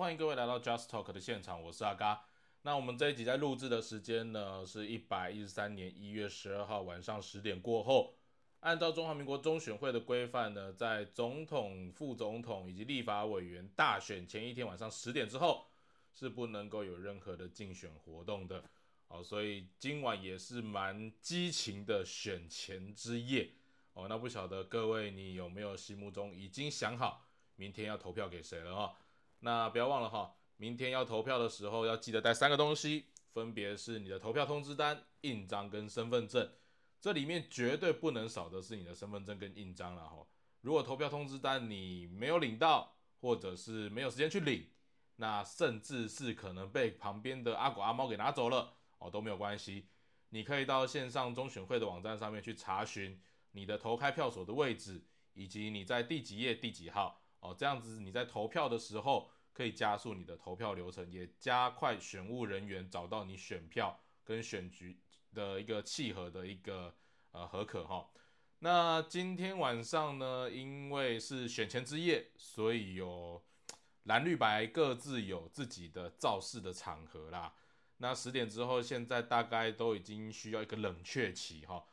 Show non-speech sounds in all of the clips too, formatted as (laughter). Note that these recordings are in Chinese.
欢迎各位来到 Just Talk 的现场，我是阿嘎。那我们这一集在录制的时间呢，是一百一十三年一月十二号晚上十点过后。按照中华民国中选会的规范呢，在总统、副总统以及立法委员大选前一天晚上十点之后，是不能够有任何的竞选活动的。哦，所以今晚也是蛮激情的选前之夜。哦，那不晓得各位你有没有心目中已经想好明天要投票给谁了哈？那不要忘了哈，明天要投票的时候要记得带三个东西，分别是你的投票通知单、印章跟身份证。这里面绝对不能少的是你的身份证跟印章了哈。如果投票通知单你没有领到，或者是没有时间去领，那甚至是可能被旁边的阿狗阿猫给拿走了哦，都没有关系。你可以到线上中选会的网站上面去查询你的投开票所的位置，以及你在第几页第几号哦，这样子你在投票的时候可以加速你的投票流程，也加快选务人员找到你选票跟选举。的一个契合的一个呃合可哈，那今天晚上呢，因为是选前之夜，所以有蓝绿白各自有自己的造势的场合啦。那十点之后，现在大概都已经需要一个冷却期哈。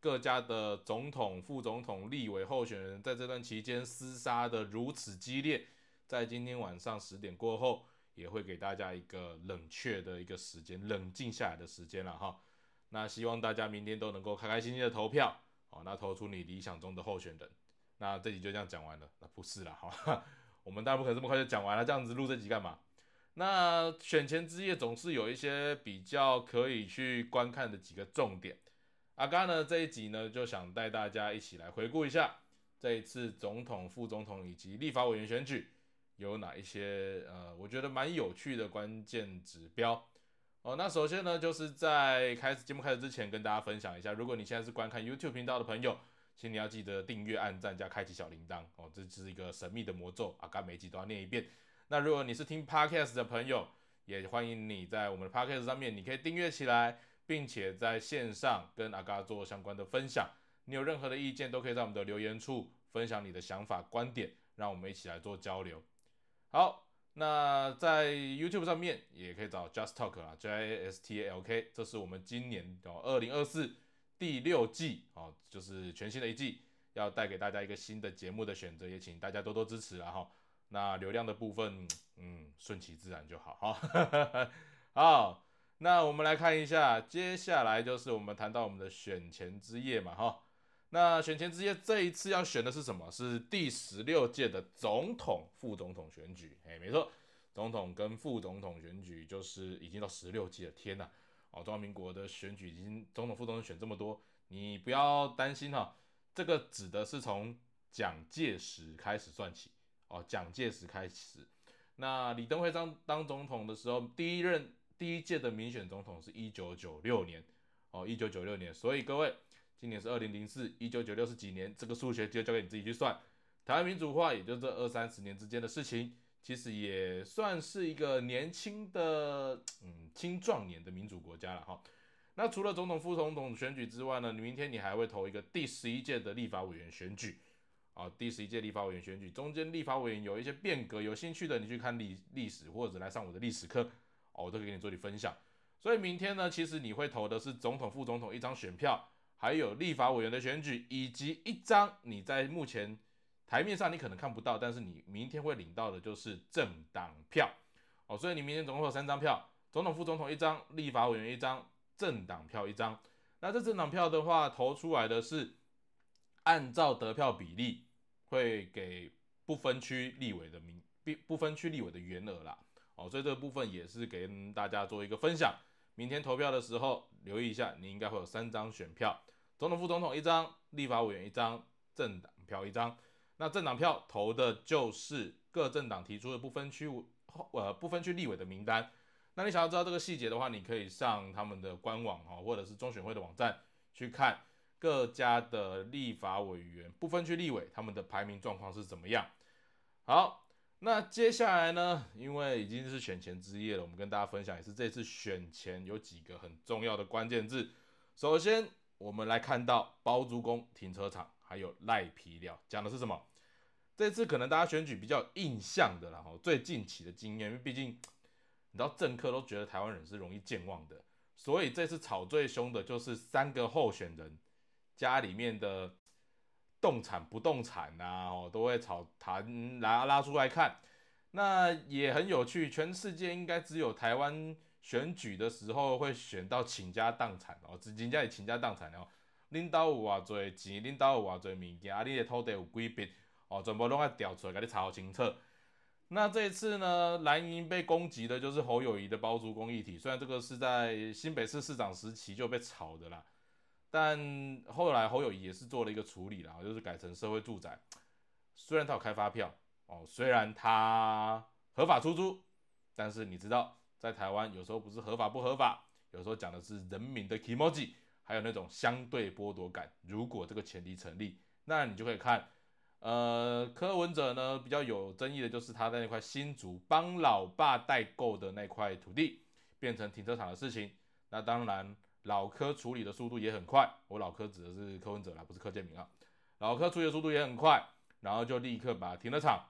各家的总统、副总统、立委候选人在这段期间厮杀的如此激烈，在今天晚上十点过后，也会给大家一个冷却的一个时间，冷静下来的时间了哈。那希望大家明天都能够开开心心的投票，好，那投出你理想中的候选人。那这集就这样讲完了，那不是啦，好，(laughs) 我们当然不可能这么快就讲完了，这样子录这集干嘛？那选前之夜总是有一些比较可以去观看的几个重点。阿甘呢这一集呢就想带大家一起来回顾一下这一次总统、副总统以及立法委员选举有哪一些呃，我觉得蛮有趣的关键指标。哦，那首先呢，就是在开始节目开始之前，跟大家分享一下，如果你现在是观看 YouTube 频道的朋友，请你要记得订阅、按赞加开启小铃铛哦，这是一个神秘的魔咒啊，刚每集都要念一遍。那如果你是听 Podcast 的朋友，也欢迎你在我们的 Podcast 上面，你可以订阅起来，并且在线上跟阿嘎做相关的分享。你有任何的意见，都可以在我们的留言处分享你的想法、观点，让我们一起来做交流。好。那在 YouTube 上面也可以找 Just Talk 啊，J I S T A L K，这是我们今年哦二零二四第六季哦，就是全新的一季，要带给大家一个新的节目的选择，也请大家多多支持啊哈。那流量的部分，嗯，顺其自然就好哈。(laughs) 好，那我们来看一下，接下来就是我们谈到我们的选前之夜嘛哈。那选前之夜这一次要选的是什么？是第十六届的总统、副总统选举。哎，没错，总统跟副总统选举就是已经到十六届了。天呐，哦，中华民国的选举已经总统、副总统选这么多，你不要担心哈。这个指的是从蒋介石开始算起哦，蒋介石开始。那李登辉当当总统的时候，第一任第一届的民选总统是一九九六年哦，一九九六年。所以各位。今年是二零零四，一九九六是几年？这个数学就交给你自己去算。台湾民主化也就这二三十年之间的事情，其实也算是一个年轻的嗯青壮年的民主国家了哈。那除了总统、副总统选举之外呢，你明天你还会投一个第十一届的立法委员选举啊。第十一届立法委员选举中间，立法委员有一些变革，有兴趣的你去看历历史或者来上我的历史课哦，我都可以给你做点分享。所以明天呢，其实你会投的是总统、副总统一张选票。还有立法委员的选举，以及一张你在目前台面上你可能看不到，但是你明天会领到的就是政党票哦。所以你明天总共有三张票：总统、副总统一张，立法委员一张，政党票一张。那这政党票的话，投出来的是按照得票比例会给不分区立委的名不不分区立委的员额啦。哦，所以这个部分也是给大家做一个分享。明天投票的时候，留意一下，你应该会有三张选票：总统、副总统一张，立法委员一张，政党票一张。那政党票投的就是各政党提出的不分区呃不分区立委的名单。那你想要知道这个细节的话，你可以上他们的官网哈，或者是中选会的网站去看各家的立法委员不分区立委他们的排名状况是怎么样。好。那接下来呢？因为已经是选前之夜了，我们跟大家分享也是这次选前有几个很重要的关键字。首先，我们来看到包租公停车场，还有赖皮料，讲的是什么？这次可能大家选举比较印象的，然后最近期的经验，因为毕竟你知道政客都觉得台湾人是容易健忘的，所以这次吵最凶的就是三个候选人家里面的动产、不动产呐，哦，都会炒谈拉拉出来看。那也很有趣，全世界应该只有台湾选举的时候会选到倾家荡产哦，只人家也倾家荡产哦。领导有偌侪钱，领导有偌侪物件，啊，你的土地有几笔哦，全部拢要调出来，给你查好清楚。那这一次呢，蓝营被攻击的就是侯友谊的包租公益体，虽然这个是在新北市市长时期就被炒的啦，但后来侯友谊也是做了一个处理啦，就是改成社会住宅。虽然他有开发票哦，虽然他合法出租，但是你知道，在台湾有时候不是合法不合法，有时候讲的是人民的 emoji。还有那种相对剥夺感，如果这个前提成立，那你就可以看，呃，柯文哲呢比较有争议的就是他在那块新竹帮老爸代购的那块土地变成停车场的事情。那当然，老柯处理的速度也很快，我老柯指的是柯文哲啦，不是柯建明啊。老柯处理的速度也很快，然后就立刻把停车场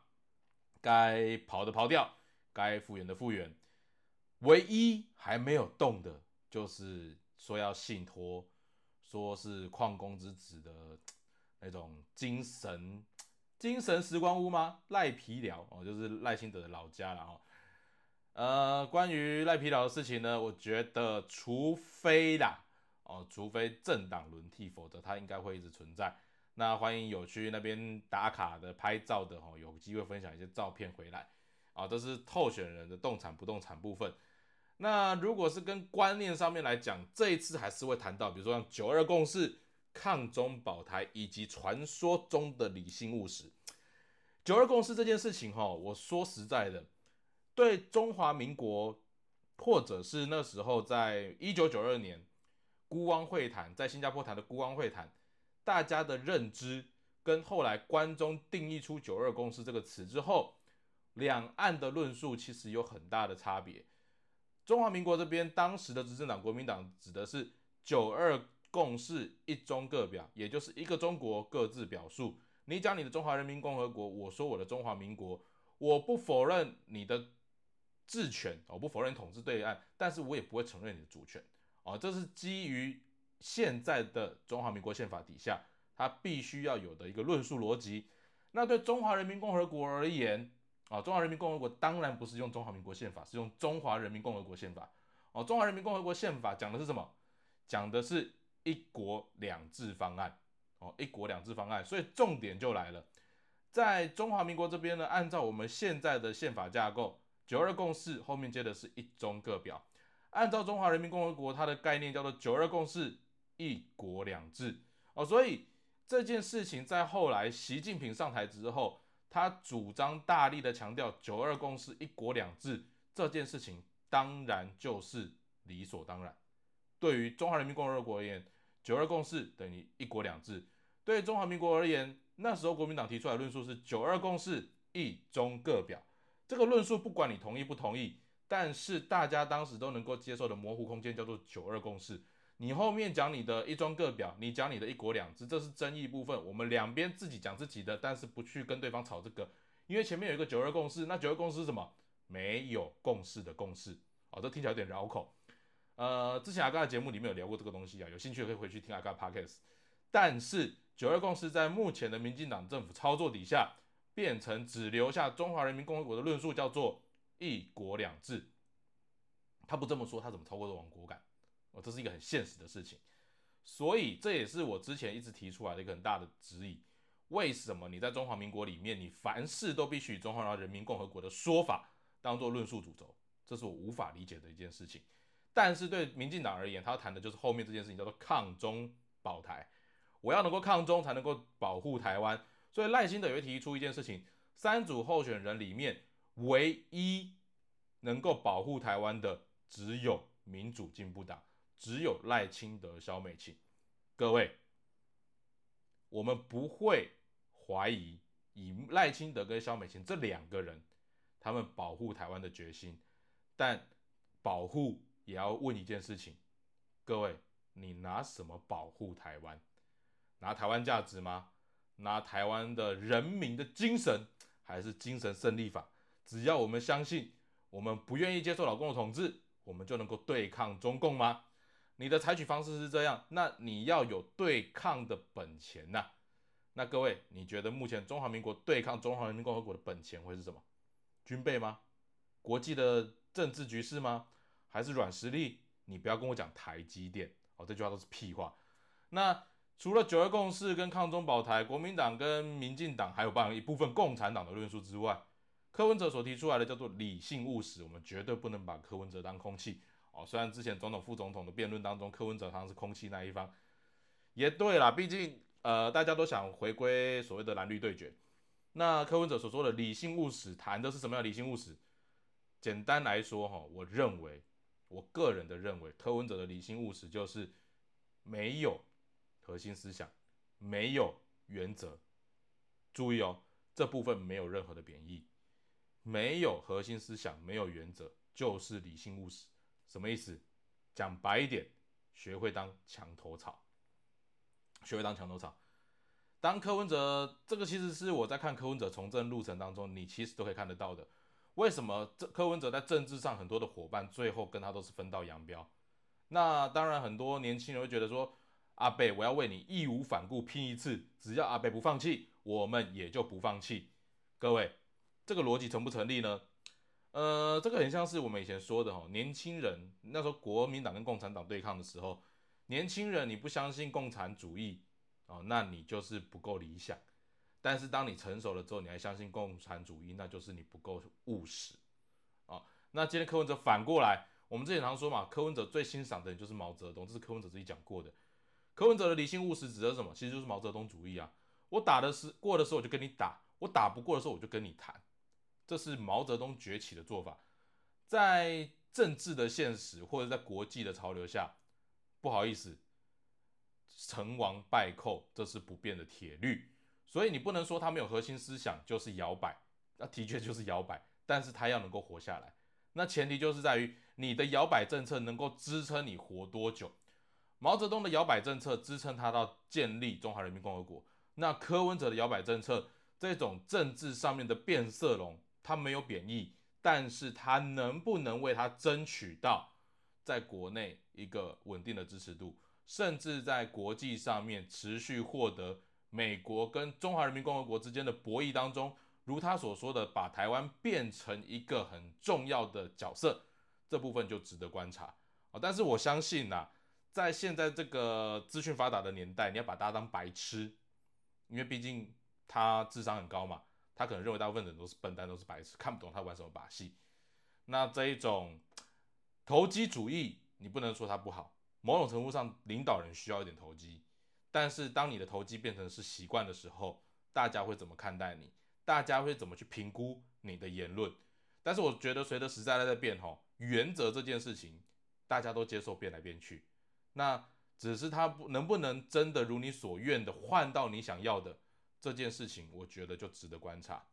该跑的跑掉，该复原的复原，唯一还没有动的就是。说要信托，说是矿工之子的那种精神精神时光屋吗？赖皮寮哦，就是赖清德的老家了哦。呃，关于赖皮寮的事情呢，我觉得除非啦哦，除非政党轮替，否则它应该会一直存在。那欢迎有去那边打卡的、拍照的哦，有机会分享一些照片回来啊。这是候选人的动产、不动产部分。那如果是跟观念上面来讲，这一次还是会谈到，比如说像九二共识、抗中保台以及传说中的理性务实。九二共识这件事情，哈，我说实在的，对中华民国，或者是那时候在一九九二年孤汪会谈在新加坡谈的孤汪会谈，大家的认知跟后来关中定义出九二共识这个词之后，两岸的论述其实有很大的差别。中华民国这边当时的执政党国民党指的是九二共识一中各表，也就是一个中国各自表述。你讲你的中华人民共和国，我说我的中华民国，我不否认你的治权，我不否认统治对岸，但是我也不会承认你的主权。啊，这是基于现在的中华民国宪法底下，它必须要有的一个论述逻辑。那对中华人民共和国而言，啊，中华人民共和国当然不是用中华民国宪法，是用中华人民共和国宪法。哦，中华人民共和国宪法讲的是什么？讲的是一国两制方案。哦，一国两制方案。所以重点就来了，在中华民国这边呢，按照我们现在的宪法架构，九二共识后面接的是一中各表。按照中华人民共和国它的概念叫做九二共识，一国两制。哦，所以这件事情在后来习近平上台之后。他主张大力的强调“九二共识”“一国两制”这件事情，当然就是理所当然。对于中华人民共和国而言，“九二共识”等于“一国两制”；对中华民国而言，那时候国民党提出来论述是“九二共识”“一中各表”。这个论述不管你同意不同意，但是大家当时都能够接受的模糊空间叫做“九二共识”。你后面讲你的一中各表，你讲你的一国两制，这是争议部分。我们两边自己讲自己的，但是不去跟对方吵这个，因为前面有一个九二共识。那九二共识是什么？没有共识的共识。哦，这听起来有点绕口。呃，之前阿嘎的节目里面有聊过这个东西啊，有兴趣可以回去听阿嘎 podcast。但是九二共识在目前的民进党政府操作底下，变成只留下中华人民共和国的论述，叫做一国两制。他不这么说，他怎么超过的亡国感？哦，这是一个很现实的事情，所以这也是我之前一直提出来的一个很大的质疑：为什么你在中华民国里面，你凡事都必须以中华人民共和国的说法当做论述主轴？这是我无法理解的一件事情。但是对民进党而言，他要谈的就是后面这件事情，叫做抗中保台。我要能够抗中，才能够保护台湾。所以赖清德也会提出一件事情：三组候选人里面，唯一能够保护台湾的，只有民主进步党。只有赖清德、萧美琴，各位，我们不会怀疑以赖清德跟萧美琴这两个人，他们保护台湾的决心。但保护也要问一件事情：各位，你拿什么保护台湾？拿台湾价值吗？拿台湾的人民的精神，还是精神胜利法？只要我们相信，我们不愿意接受老共的统治，我们就能够对抗中共吗？你的采取方式是这样，那你要有对抗的本钱呐。那各位，你觉得目前中华民国对抗中华人民共和国的本钱会是什么？军备吗？国际的政治局势吗？还是软实力？你不要跟我讲台积电哦，这句话都是屁话。那除了九二共识跟抗中保台，国民党跟民进党还有包含一部分共产党的论述之外，柯文哲所提出来的叫做理性务实，我们绝对不能把柯文哲当空气。哦，虽然之前总统副总统的辩论当中，柯文哲好像是空气那一方，也对啦，毕竟呃大家都想回归所谓的蓝绿对决。那柯文哲所说的理性务实，谈的是什么样理性务实？简单来说哈，我认为，我个人的认为，柯文哲的理性务实就是没有核心思想，没有原则。注意哦，这部分没有任何的贬义，没有核心思想，没有原则，就是理性务实。什么意思？讲白一点，学会当墙头草，学会当墙头草。当柯文哲，这个其实是我在看柯文哲从政路程当中，你其实都可以看得到的。为什么这柯文哲在政治上很多的伙伴最后跟他都是分道扬镳？那当然，很多年轻人会觉得说，阿贝，我要为你义无反顾拼一次，只要阿贝不放弃，我们也就不放弃。各位，这个逻辑成不成立呢？呃，这个很像是我们以前说的哈，年轻人那时候国民党跟共产党对抗的时候，年轻人你不相信共产主义哦，那你就是不够理想；但是当你成熟了之后，你还相信共产主义，那就是你不够务实啊。那今天柯文哲反过来，我们之前常说嘛，柯文哲最欣赏的人就是毛泽东，这是柯文哲自己讲过的。柯文哲的理性务实指的是什么？其实就是毛泽东主义啊。我打的是过的时候我就跟你打，我打不过的时候我就跟你谈。这是毛泽东崛起的做法，在政治的现实或者在国际的潮流下，不好意思，成王败寇这是不变的铁律，所以你不能说他没有核心思想就是摇摆，那的确就是摇摆，但是他要能够活下来，那前提就是在于你的摇摆政策能够支撑你活多久。毛泽东的摇摆政策支撑他到建立中华人民共和国，那柯文哲的摇摆政策这种政治上面的变色龙。他没有贬义，但是他能不能为他争取到在国内一个稳定的支持度，甚至在国际上面持续获得美国跟中华人民共和国之间的博弈当中，如他所说的，把台湾变成一个很重要的角色，这部分就值得观察啊。但是我相信呐，在现在这个资讯发达的年代，你要把大家当白痴，因为毕竟他智商很高嘛。他可能认为大部分人都是笨蛋，都是白痴，看不懂他玩什么把戏。那这一种投机主义，你不能说他不好。某种程度上，领导人需要一点投机。但是当你的投机变成是习惯的时候，大家会怎么看待你？大家会怎么去评估你的言论？但是我觉得，随着时代在变，哈，原则这件事情，大家都接受变来变去。那只是他不能不能真的如你所愿的换到你想要的。这件事情我觉得就值得观察。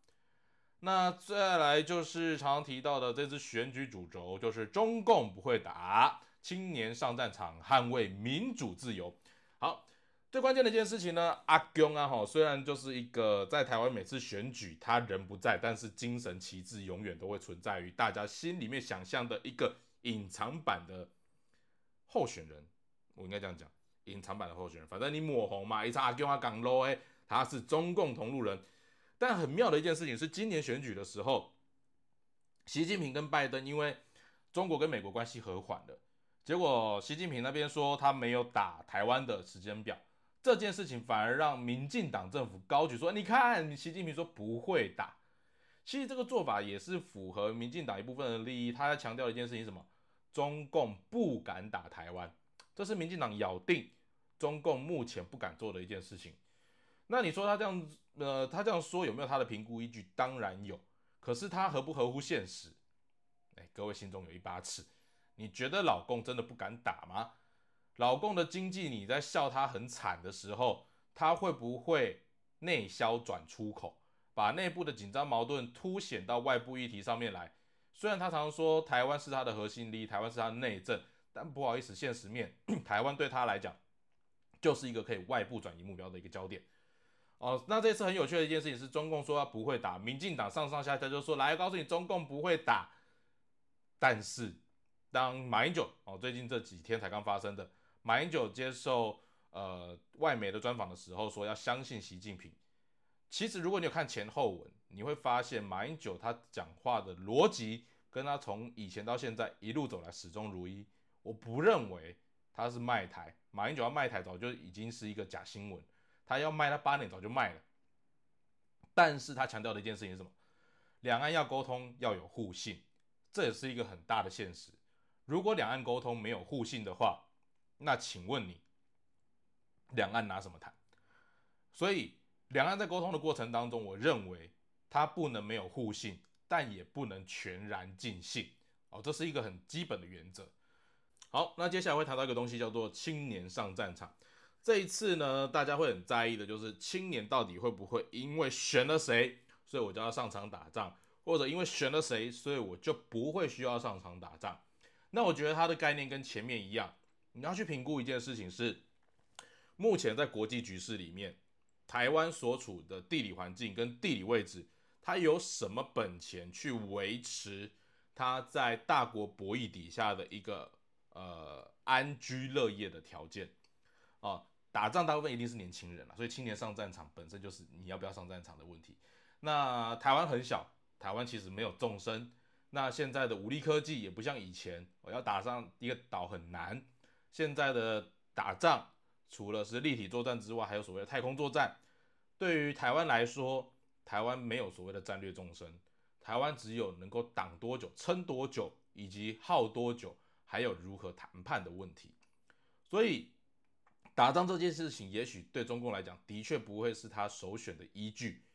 那再来就是常提到的这支选举主轴，就是中共不会打，青年上战场捍卫民主自由。好，最关键的一件事情呢，阿公啊哈，虽然就是一个在台湾每次选举他人不在，但是精神旗帜永远都会存在于大家心里面想象的一个隐藏版的候选人。我应该这样讲，隐藏版的候选人，反正你抹红嘛，一查阿公啊港喽诶。他是中共同路人，但很妙的一件事情是，今年选举的时候，习近平跟拜登因为中国跟美国关系和缓了，结果习近平那边说他没有打台湾的时间表，这件事情反而让民进党政府高举说，你看习近平说不会打，其实这个做法也是符合民进党一部分的利益，他在强调一件事情什么？中共不敢打台湾，这是民进党咬定中共目前不敢做的一件事情。那你说他这样，呃，他这样说有没有他的评估依据？当然有，可是他合不合乎现实？哎，各位心中有一把尺，你觉得老公真的不敢打吗？老公的经济你在笑他很惨的时候，他会不会内销转出口，把内部的紧张矛盾凸显到外部议题上面来？虽然他常说台湾是他的核心利益，台湾是他的内政，但不好意思，现实面，台湾对他来讲就是一个可以外部转移目标的一个焦点。哦，那这次很有趣的一件事情是，中共说他不会打，民进党上上下下就说来告诉你，中共不会打。但是当马英九哦，最近这几天才刚发生的，马英九接受呃外媒的专访的时候说要相信习近平。其实如果你有看前后文，你会发现马英九他讲话的逻辑跟他从以前到现在一路走来始终如一。我不认为他是卖台，马英九要卖台早就已经是一个假新闻。他要卖，他八年早就卖了。但是他强调的一件事情是什么？两岸要沟通要有互信，这也是一个很大的现实。如果两岸沟通没有互信的话，那请问你，两岸拿什么谈？所以两岸在沟通的过程当中，我认为它不能没有互信，但也不能全然尽信。哦，这是一个很基本的原则。好，那接下来会谈到一个东西，叫做青年上战场。这一次呢，大家会很在意的就是青年到底会不会因为选了谁，所以我就要上场打仗，或者因为选了谁，所以我就不会需要上场打仗。那我觉得它的概念跟前面一样，你要去评估一件事情是，目前在国际局势里面，台湾所处的地理环境跟地理位置，它有什么本钱去维持它在大国博弈底下的一个呃安居乐业的条件啊？打仗大部分一定是年轻人了，所以青年上战场本身就是你要不要上战场的问题。那台湾很小，台湾其实没有纵深。那现在的武力科技也不像以前，我要打上一个岛很难。现在的打仗除了是立体作战之外，还有所谓的太空作战。对于台湾来说，台湾没有所谓的战略纵深，台湾只有能够挡多久、撑多久，以及耗多久，还有如何谈判的问题。所以。打仗这件事情，也许对中共来讲，的确不会是他首选的依据。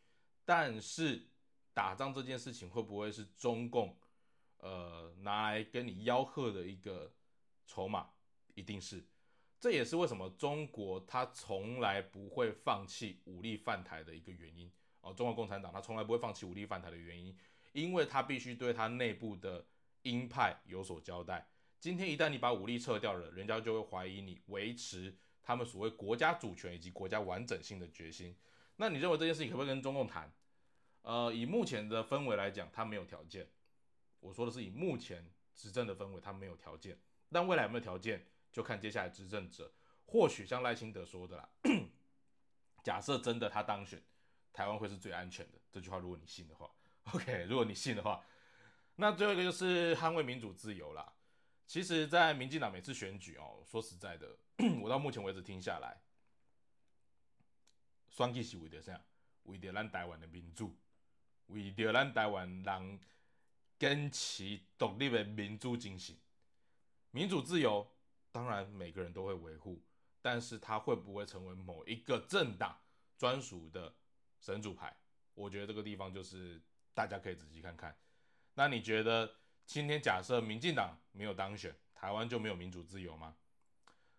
但是，打仗这件事情会不会是中共，呃，拿来跟你吆喝的一个筹码？一定是。这也是为什么中国他从来不会放弃武力犯台的一个原因。哦，中国共产党他从来不会放弃武力犯台的原因，因为他必须对他内部的鹰派有所交代。今天一旦你把武力撤掉了，人家就会怀疑你维持。他们所谓国家主权以及国家完整性的决心，那你认为这件事情可不可以跟中共谈？呃，以目前的氛围来讲，他没有条件。我说的是以目前执政的氛围，他没有条件。但未来有没有条件，就看接下来执政者。或许像赖清德说的啦，假设真的他当选，台湾会是最安全的。这句话如果你信的话，OK，如果你信的话，那最后一个就是捍卫民主自由啦。其实，在民进党每次选举哦，说实在的。(clears throat) 我到目前为止听下来，选举是为着啥？为着咱台湾的民主，为着咱台湾人坚持独立的民主精神。民主自由当然每个人都会维护，但是它会不会成为某一个政党专属的神主牌？我觉得这个地方就是大家可以仔细看看。那你觉得今天假设民进党没有当选，台湾就没有民主自由吗？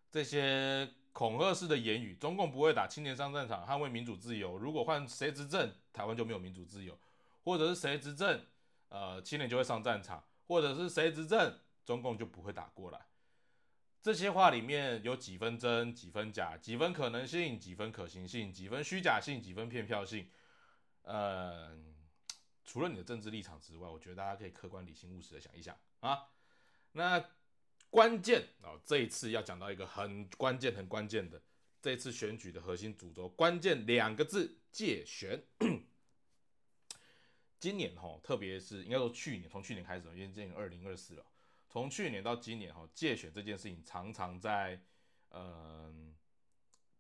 这些恐吓式的言语，中共不会打青年上战场，捍卫民主自由。如果换谁执政，台湾就没有民主自由；或者是谁执政，呃，青年就会上战场；或者是谁执政，中共就不会打过来。这些话里面有几分真，几分假，几分可能性，几分可行性，几分虚假性，几分骗票性。呃，除了你的政治立场之外，我觉得大家可以客观、理性、务实的想一想啊。那。关键啊，这一次要讲到一个很关键、很关键的，这次选举的核心主轴，关键两个字：借选。今年哈，特别是应该说去年，从去年开始，因为今年二零二四了，从去年到今年哈，借选这件事情常常在嗯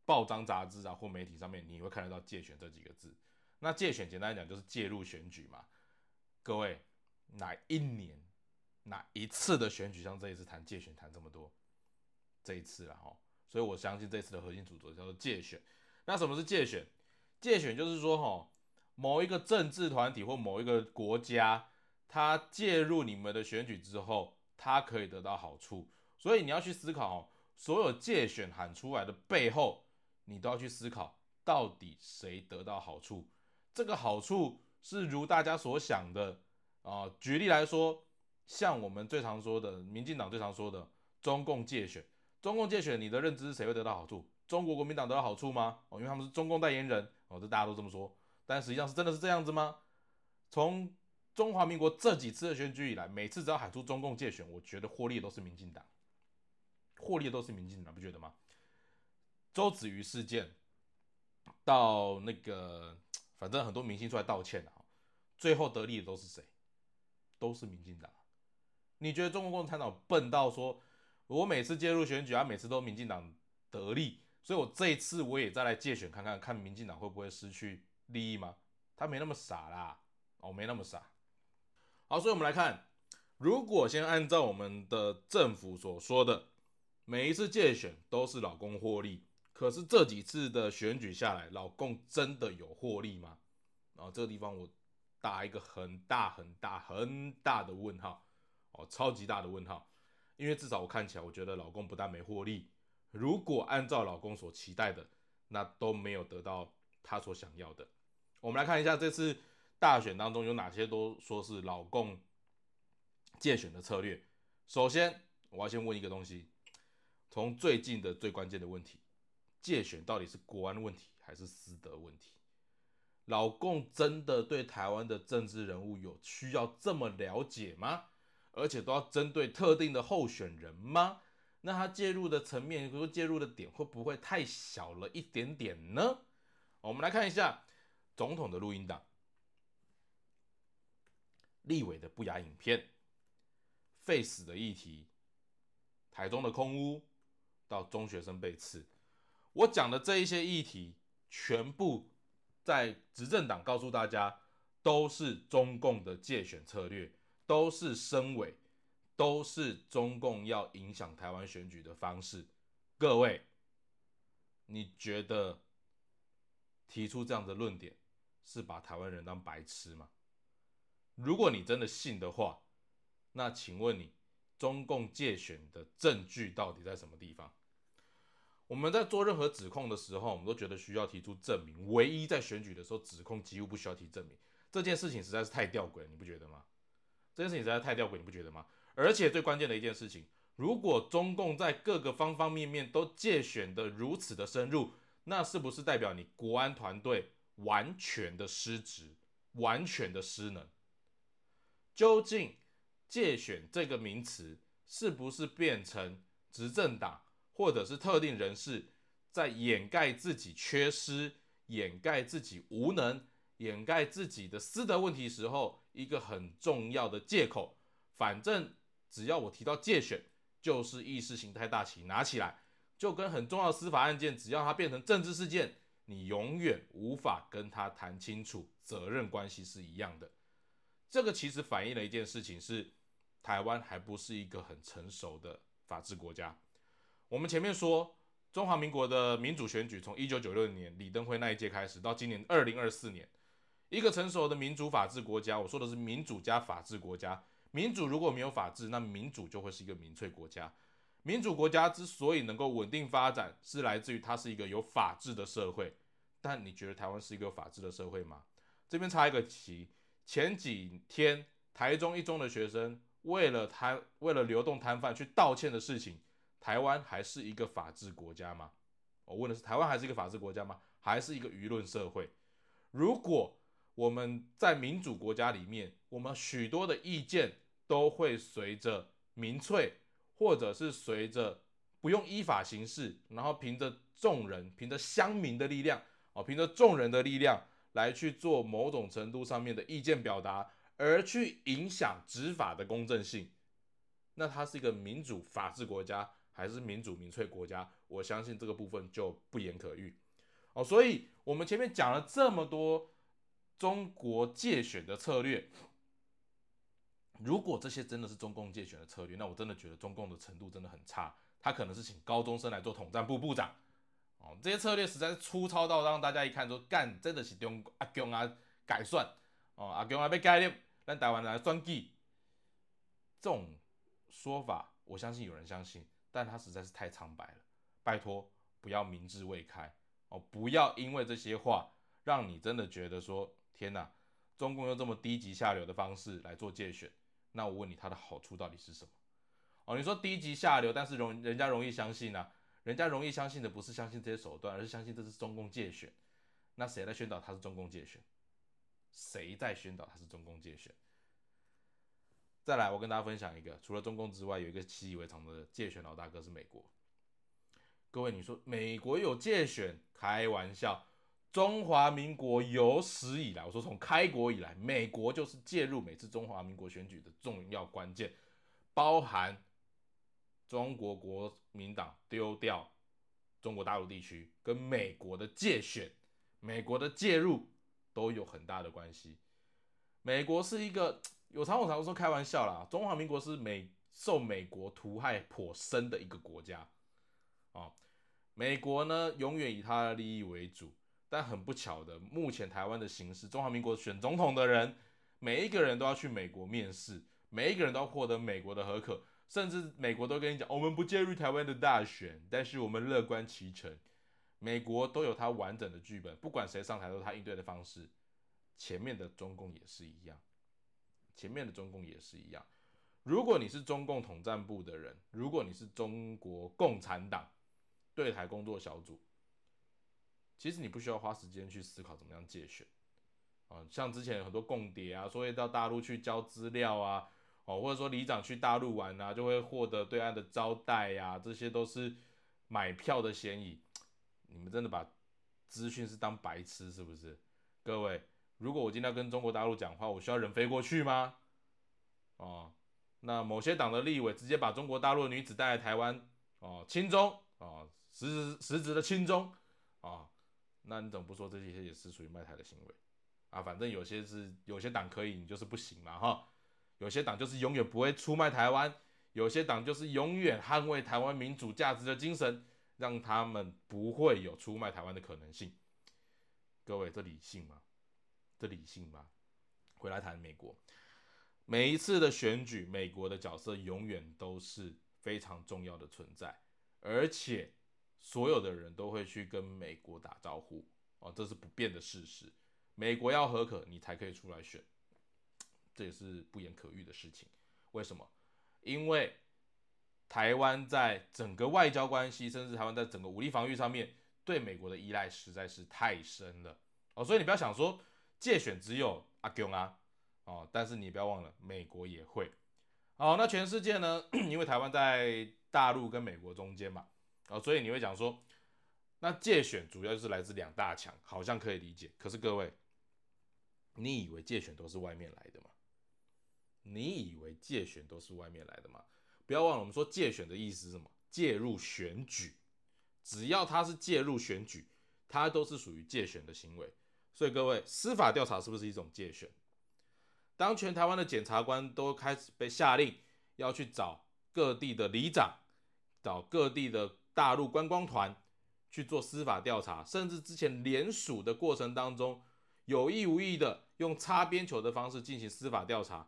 报章、杂志啊或媒体上面，你会看得到“借选”这几个字。那借选简单来讲就是介入选举嘛。各位，哪一年？哪一次的选举像这一次谈借选谈这么多？这一次了哈，所以我相信这次的核心主轴叫做借选。那什么是借选？借选就是说哈，某一个政治团体或某一个国家，它介入你们的选举之后，它可以得到好处。所以你要去思考，所有借选喊出来的背后，你都要去思考，到底谁得到好处？这个好处是如大家所想的啊。举例来说。像我们最常说的，民进党最常说的中共借选，中共借选，你的认知是谁会得到好处？中国国民党得到好处吗？哦，因为他们是中共代言人哦，这大家都这么说，但实际上是真的是这样子吗？从中华民国这几次的选举以来，每次只要喊出中共借选，我觉得获利的都是民进党，获利的都是民进党，不觉得吗？周子瑜事件到那个，反正很多明星出来道歉了，最后得利的都是谁？都是民进党。你觉得中国共产党笨到说，我每次介入选举啊，每次都民进党得利，所以我这一次我也再来借选看看，看民进党会不会失去利益吗？他没那么傻啦，哦，没那么傻。好，所以我们来看，如果先按照我们的政府所说的，每一次借选都是老公获利，可是这几次的选举下来，老公真的有获利吗？然后这个地方我打一个很大很大很大的问号，哦，超级大的问号，因为至少我看起来，我觉得老公不但没获利，如果按照老公所期待的，那都没有得到他所想要的。我们来看一下这次。大选当中有哪些都说是老共借选的策略？首先，我要先问一个东西：从最近的最关键的问题，借选到底是国安问题还是私德问题？老共真的对台湾的政治人物有需要这么了解吗？而且都要针对特定的候选人吗？那他介入的层面，如说介入的点，会不会太小了一点点呢？我们来看一下总统的录音档。立委的不雅影片，废死的议题，台中的空屋，到中学生被刺，我讲的这一些议题，全部在执政党告诉大家，都是中共的借选策略，都是声委，都是中共要影响台湾选举的方式。各位，你觉得提出这样的论点，是把台湾人当白痴吗？如果你真的信的话，那请问你中共借选的证据到底在什么地方？我们在做任何指控的时候，我们都觉得需要提出证明。唯一在选举的时候，指控几乎不需要提证明。这件事情实在是太吊诡了，你不觉得吗？这件事情实在太吊诡，你不觉得吗？而且最关键的一件事情，如果中共在各个方方面面都借选的如此的深入，那是不是代表你国安团队完全的失职，完全的失能？究竟借选这个名词是不是变成执政党或者是特定人士在掩盖自己缺失、掩盖自己无能、掩盖自己的私德问题时候一个很重要的借口？反正只要我提到借选，就是意识形态大旗拿起来，就跟很重要的司法案件，只要它变成政治事件，你永远无法跟他谈清楚责任关系是一样的。这个其实反映了一件事情，是台湾还不是一个很成熟的法治国家。我们前面说，中华民国的民主选举从一九九六年李登辉那一届开始，到今年二零二四年，一个成熟的民主法治国家，我说的是民主加法治国家。民主如果没有法治，那民主就会是一个民粹国家。民主国家之所以能够稳定发展，是来自于它是一个有法治的社会。但你觉得台湾是一个法治的社会吗？这边插一个旗。前几天，台中一中的学生为了摊为了流动摊贩去道歉的事情，台湾还是一个法治国家吗？我问的是台湾还是一个法治国家吗？还是一个舆论社会？如果我们在民主国家里面，我们许多的意见都会随着民粹，或者是随着不用依法行事，然后凭着众人，凭着乡民的力量，哦，凭着众人的力量。来去做某种程度上面的意见表达，而去影响执法的公正性，那它是一个民主法治国家还是民主民粹国家？我相信这个部分就不言可喻哦。所以，我们前面讲了这么多中国借选的策略，如果这些真的是中共借选的策略，那我真的觉得中共的程度真的很差。他可能是请高中生来做统战部部长。哦，这些策略实在是粗糙到让大家一看说，干真的是中阿公啊改算哦，阿公啊被改念，让台湾来算计。这种说法，我相信有人相信，但他实在是太苍白了。拜托，不要明智未开哦，不要因为这些话，让你真的觉得说，天哪，中共用这么低级下流的方式来做界选，那我问你，它的好处到底是什么？哦，你说低级下流，但是容人家容易相信呢？人家容易相信的不是相信这些手段，而是相信这是中共界选。那谁在宣导他是中共界选？谁在宣导他是中共界选？再来，我跟大家分享一个，除了中共之外，有一个习以为常的借选老大哥是美国。各位，你说美国有借选？开玩笑，中华民国有史以来，我说从开国以来，美国就是介入每次中华民国选举的重要关键，包含中国国民党丢掉中国大陆地区，跟美国的借选、美国的介入都有很大的关系。美国是一个。有常我常说开玩笑啦，中华民国是美受美国屠害颇深的一个国家啊。美国呢，永远以他的利益为主，但很不巧的，目前台湾的形势，中华民国选总统的人，每一个人都要去美国面试，每一个人都要获得美国的合可，甚至美国都跟你讲，我们不介入台湾的大选，但是我们乐观其成。美国都有它完整的剧本，不管谁上台都是他应对的方式。前面的中共也是一样。前面的中共也是一样，如果你是中共统战部的人，如果你是中国共产党对台工作小组，其实你不需要花时间去思考怎么样借选啊，像之前很多共谍啊，说会到大陆去交资料啊，哦，或者说里长去大陆玩啊，就会获得对岸的招待呀，这些都是买票的嫌疑。你们真的把资讯是当白痴是不是，各位？如果我今天要跟中国大陆讲话，我需要人飞过去吗？哦，那某些党的立委直接把中国大陆的女子带来台湾，哦，亲中，哦，实质实质的亲中，啊，那你怎么不说这些也是属于卖台的行为？啊，反正有些是有些党可以，你就是不行嘛，哈，有些党就是永远不会出卖台湾，有些党就是永远捍卫台湾民主价值的精神，让他们不会有出卖台湾的可能性。各位，这理性吗？的理性吗？回来谈美国，每一次的选举，美国的角色永远都是非常重要的存在，而且所有的人都会去跟美国打招呼哦，这是不变的事实。美国要合可，你才可以出来选，这也是不言可喻的事情。为什么？因为台湾在整个外交关系，甚至台湾在整个武力防御上面，对美国的依赖实在是太深了哦，所以你不要想说。借选只有阿公啊，哦，但是你不要忘了，美国也会。好，那全世界呢？(clears throat) 因为台湾在大陆跟美国中间嘛，哦，所以你会讲说，那借选主要就是来自两大强，好像可以理解。可是各位，你以为借选都是外面来的吗？你以为借选都是外面来的吗？不要忘了，我们说借选的意思是什么？介入选举，只要他是介入选举，他都是属于借选的行为。所以各位，司法调查是不是一种借选？当全台湾的检察官都开始被下令要去找各地的里长，找各地的大陆观光团去做司法调查，甚至之前联署的过程当中，有意无意的用擦边球的方式进行司法调查，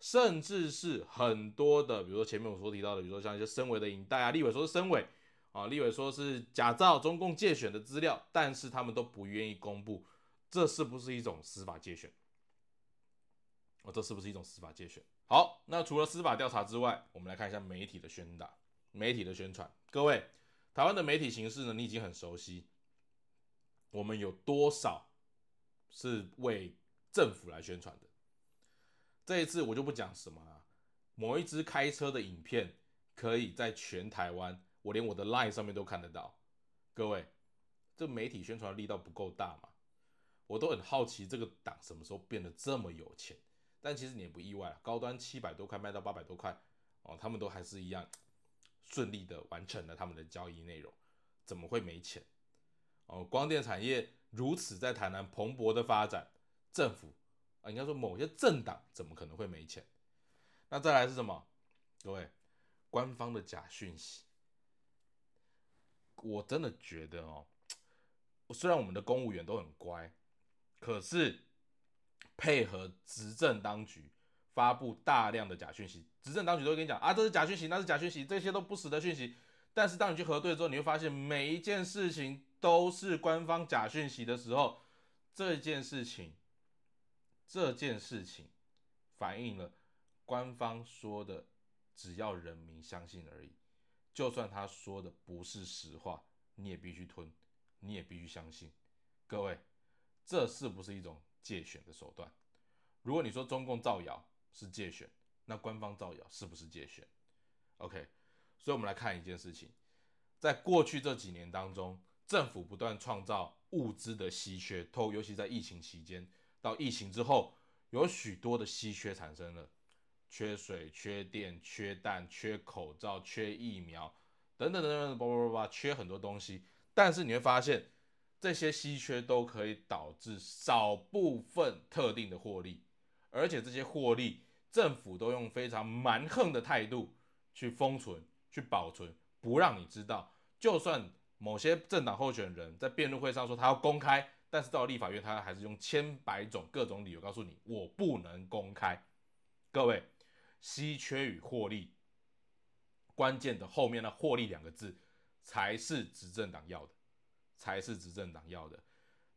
甚至是很多的，比如说前面我所提到的，比如说像一些身委的影带啊，立委说是身委啊，立委说是假造中共借选的资料，但是他们都不愿意公布。这是不是一种司法界选？哦，这是不是一种司法界选？好，那除了司法调查之外，我们来看一下媒体的宣导、媒体的宣传。各位，台湾的媒体形式呢，你已经很熟悉。我们有多少是为政府来宣传的？这一次我就不讲什么了。某一支开车的影片，可以在全台湾，我连我的 line 上面都看得到。各位，这媒体宣传力道不够大嘛？我都很好奇这个党什么时候变得这么有钱，但其实你也不意外高端七百多块卖到八百多块哦，他们都还是一样顺利的完成了他们的交易内容，怎么会没钱？哦，光电产业如此在台南蓬勃的发展，政府啊，应该说某些政党怎么可能会没钱？那再来是什么？各位，官方的假讯息，我真的觉得哦，(tsk) 虽然我们的公务员都很乖。可是，配合执政当局发布大量的假讯息，执政当局都会跟你讲啊，这是假讯息，那是假讯息，这些都不实的讯息。但是当你去核对之后，你会发现每一件事情都是官方假讯息的时候，这件事情，这件事情反映了官方说的只要人民相信而已，就算他说的不是实话，你也必须吞，你也必须相信。各位，这是不是一种借选的手段？如果你说中共造谣是借选，那官方造谣是不是借选？OK，所以我们来看一件事情，在过去这几年当中，政府不断创造物资的稀缺，透尤其在疫情期间到疫情之后，有许多的稀缺产生了。缺水、缺电、缺蛋、缺口罩、缺疫苗，等等等等，叭叭叭叭，缺很多东西。但是你会发现，这些稀缺都可以导致少部分特定的获利，而且这些获利，政府都用非常蛮横的态度去封存、去保存，不让你知道。就算某些政党候选人在辩论会上说他要公开，但是到立法院，他还是用千百种各种理由告诉你，我不能公开。各位。稀缺与获利，关键的后面的“获利”两个字，才是执政党要的，才是执政党要的。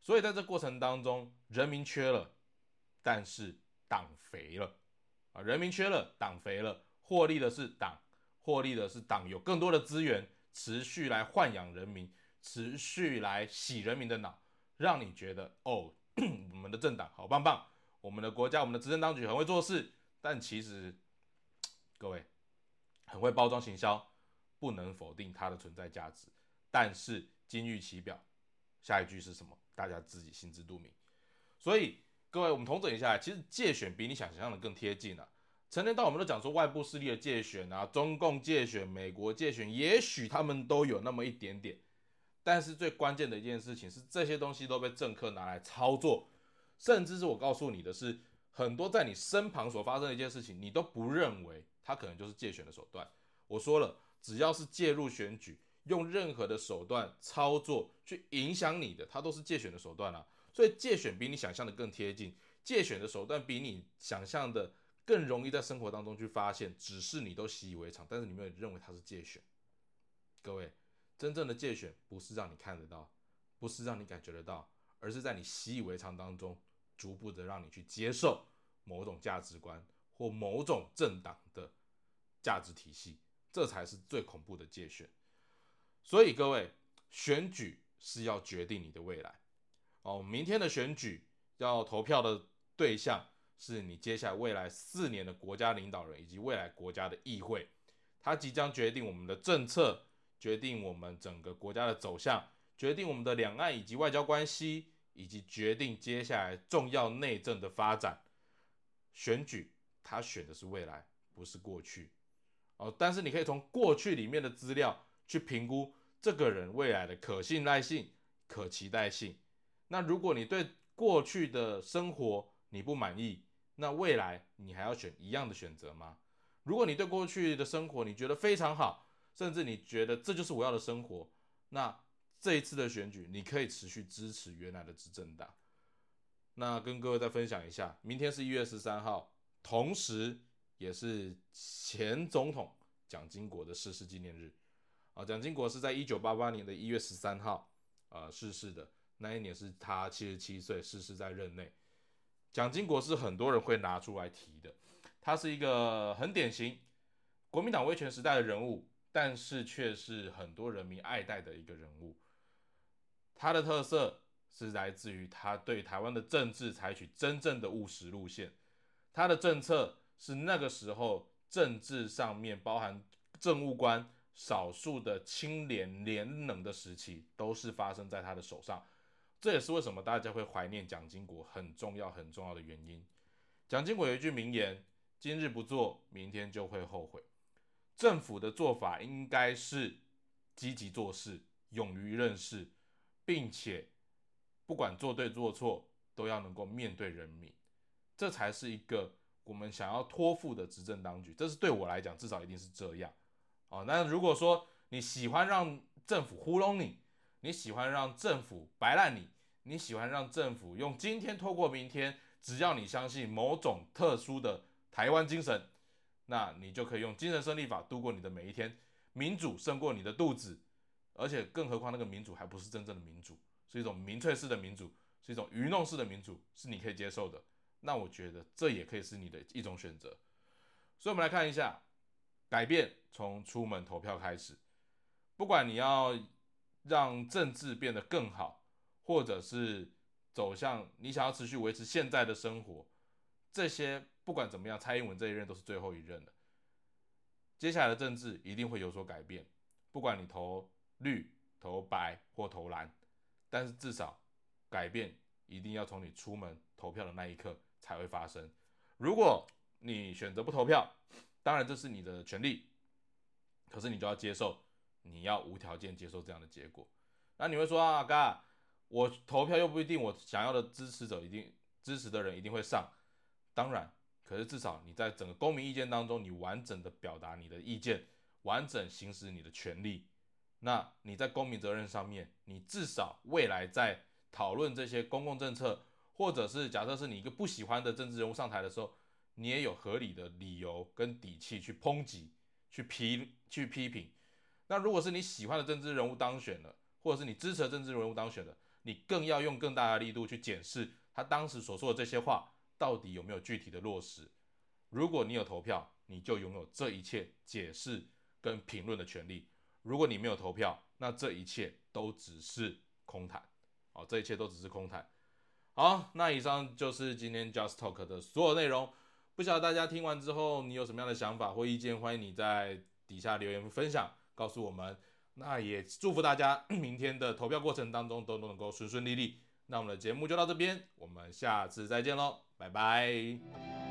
所以在这过程当中，人民缺了，但是党肥了啊！人民缺了，党肥了，获利的是党，获利的是党有更多的资源，持续来豢养人民，持续来洗人民的脑，让你觉得哦，(clears throat) 我们的政党好棒棒，我们的国家，我们的执政当局很会做事，但其实。各位很会包装行销，不能否定它的存在价值。但是金玉其表，下一句是什么？大家自己心知肚明。所以各位，我们统整一下，其实借选比你想象的更贴近了。成年到我们都讲说外部势力的借选啊，中共借选、美国借选，也许他们都有那么一点点。但是最关键的一件事情是，这些东西都被政客拿来操作，甚至是我告诉你的是，很多在你身旁所发生的一件事情，你都不认为。它可能就是借选的手段。我说了，只要是介入选举，用任何的手段操作去影响你的，它都是借选的手段啊。所以借选比你想象的更贴近，借选的手段比你想象的更容易在生活当中去发现。只是你都习以为常，但是你没有认为它是借选。各位，真正的借选不是让你看得到，不是让你感觉得到，而是在你习以为常当中，逐步的让你去接受某种价值观。或某种政党的价值体系，这才是最恐怖的界选。所以各位，选举是要决定你的未来哦。明天的选举要投票的对象是你接下来未来四年的国家领导人以及未来国家的议会，它即将决定我们的政策，决定我们整个国家的走向，决定我们的两岸以及外交关系，以及决定接下来重要内政的发展。选举。他选的是未来，不是过去，哦，但是你可以从过去里面的资料去评估这个人未来的可信赖性、可期待性。那如果你对过去的生活你不满意，那未来你还要选一样的选择吗？如果你对过去的生活你觉得非常好，甚至你觉得这就是我要的生活，那这一次的选举你可以持续支持原来的执政党。那跟各位再分享一下，明天是一月十三号。同时，也是前总统蒋经国的逝世纪念日啊。蒋经国是在一九八八年的一月十三号啊逝世的，那一年是他七十七岁逝世在任内。蒋经国是很多人会拿出来提的，他是一个很典型国民党威权时代的人物，但是却是很多人民爱戴的一个人物。他的特色是来自于他对台湾的政治采取真正的务实路线。他的政策是那个时候政治上面包含政务官少数的清廉廉能的时期，都是发生在他的手上。这也是为什么大家会怀念蒋经国很重要很重要的原因。蒋经国有一句名言：“今日不做，明天就会后悔。”政府的做法应该是积极做事，勇于认识，并且不管做对做错，都要能够面对人民。这才是一个我们想要托付的执政当局，这是对我来讲，至少一定是这样啊。那如果说你喜欢让政府糊弄你，你喜欢让政府白烂你，你喜欢让政府用今天拖过明天，只要你相信某种特殊的台湾精神，那你就可以用精神胜利法度过你的每一天。民主胜过你的肚子，而且更何况那个民主还不是真正的民主，是一种民粹式的民主，是一种愚弄式的民主，是你可以接受的。那我觉得这也可以是你的一种选择，所以我们来看一下，改变从出门投票开始。不管你要让政治变得更好，或者是走向你想要持续维持现在的生活，这些不管怎么样，蔡英文这一任都是最后一任了。接下来的政治一定会有所改变，不管你投绿、投白或投蓝，但是至少改变一定要从你出门投票的那一刻才会发生。如果你选择不投票，当然这是你的权利，可是你就要接受，你要无条件接受这样的结果。那你会说啊，哥，我投票又不一定我想要的支持者一定支持的人一定会上，当然。可是至少你在整个公民意见当中，你完整的表达你的意见，完整行使你的权利。那你在公民责任上面，你至少未来在讨论这些公共政策，或者是假设是你一个不喜欢的政治人物上台的时候，你也有合理的理由跟底气去抨击、去批、去批评。那如果是你喜欢的政治人物当选了，或者是你支持的政治人物当选了，你更要用更大的力度去检视他当时所说的这些话。到底有没有具体的落实？如果你有投票，你就拥有这一切解释跟评论的权利；如果你没有投票，那这一切都只是空谈。哦，这一切都只是空谈。好，那以上就是今天 Just Talk 的所有内容。不晓得大家听完之后，你有什么样的想法或意见？欢迎你在底下留言分享，告诉我们。那也祝福大家 (clears throat) 明天的投票过程当中都能够顺顺利利。那我们的节目就到这边，我们下次再见喽。拜拜。